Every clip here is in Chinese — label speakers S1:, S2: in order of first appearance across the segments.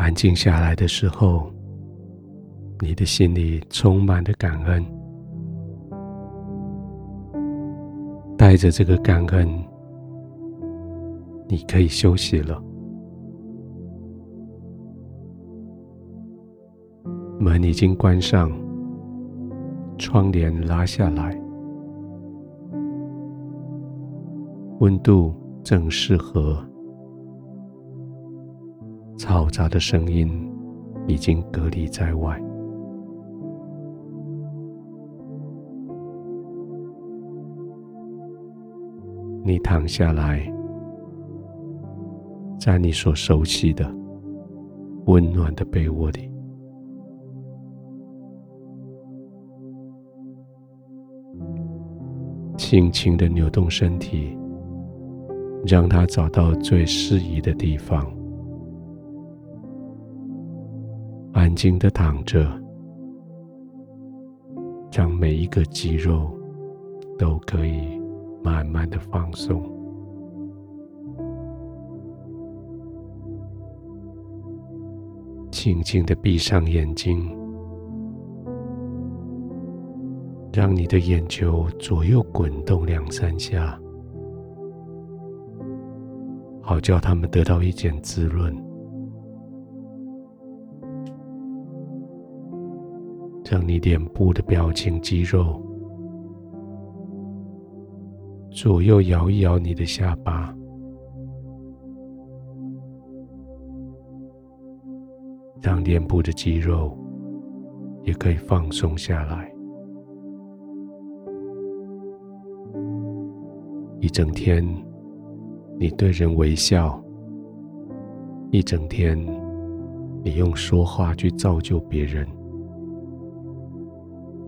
S1: 安静下来的时候，你的心里充满了感恩，带着这个感恩，你可以休息了。门已经关上，窗帘拉下来，温度正适合。嘈杂的声音已经隔离在外。你躺下来，在你所熟悉的温暖的被窝里，轻轻的扭动身体，让它找到最适宜的地方。安静的躺着，让每一个肌肉都可以慢慢的放松。轻轻的闭上眼睛，让你的眼球左右滚动两三下，好叫他们得到一点滋润。让你脸部的表情肌肉左右摇一摇你的下巴，让脸部的肌肉也可以放松下来。一整天，你对人微笑；一整天，你用说话去造就别人。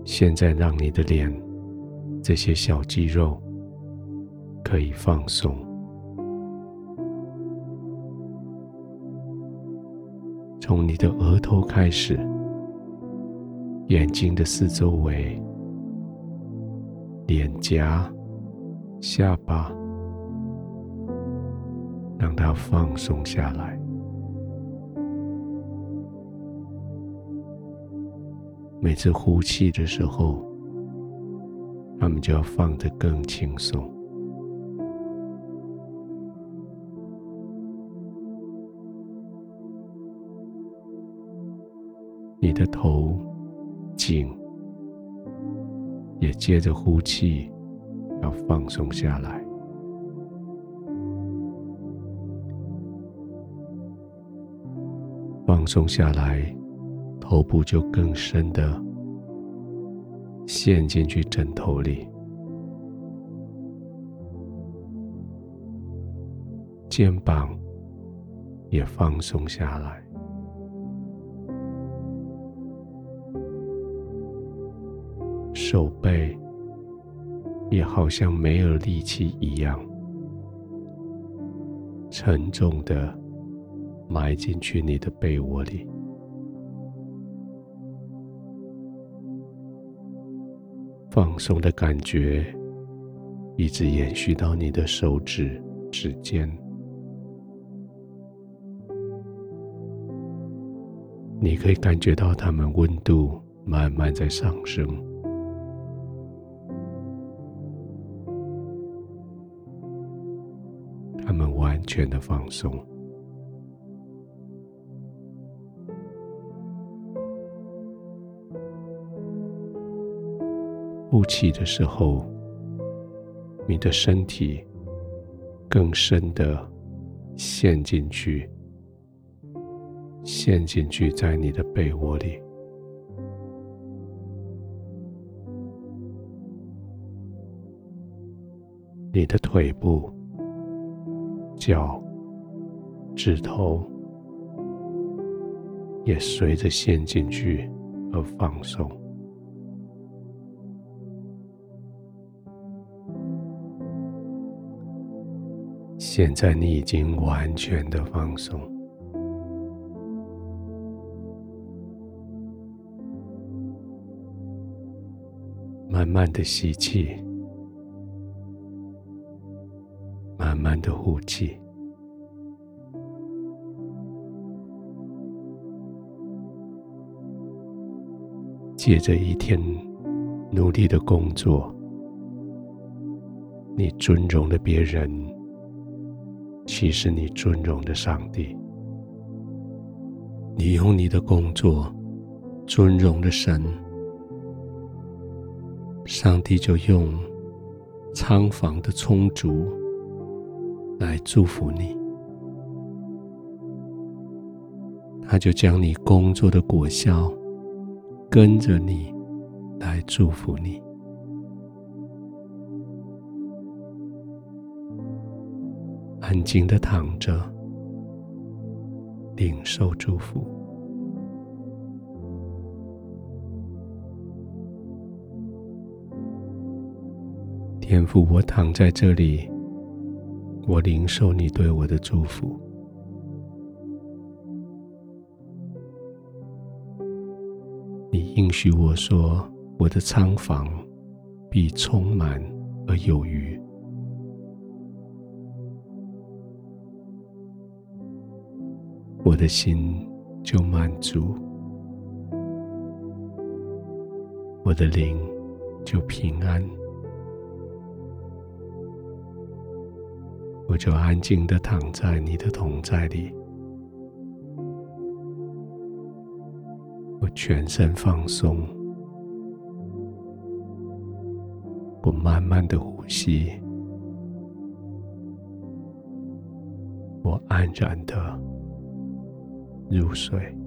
S1: 现在，让你的脸这些小肌肉可以放松，从你的额头开始，眼睛的四周围、脸颊、下巴，让它放松下来。每次呼气的时候，他们就要放得更轻松。你的头颈也接着呼气，要放松下来。放松下来。头部就更深的陷进去枕头里，肩膀也放松下来，手背也好像没有力气一样，沉重的埋进去你的被窝里。放松的感觉一直延续到你的手指、指尖，你可以感觉到它们温度慢慢在上升，它们完全的放松。呼气的时候，你的身体更深的陷进去，陷进去在你的被窝里。你的腿部、脚、指头也随着陷进去而放松。现在你已经完全的放松。慢慢的吸气慢慢的呼气。借着一天努力的工作你尊重了别人。其实你尊荣的上帝。你用你的工作尊荣的神，上帝就用仓房的充足来祝福你。他就将你工作的果效跟着你来祝福你。安静的躺着，领受祝福。天父，我躺在这里，我领受你对我的祝福。你应许我说，我的仓房必充满而有余，我的心就满足，我的灵就平安，我就安静地躺在你的同在里。我全身放松，我慢慢的呼吸，我安然的入睡。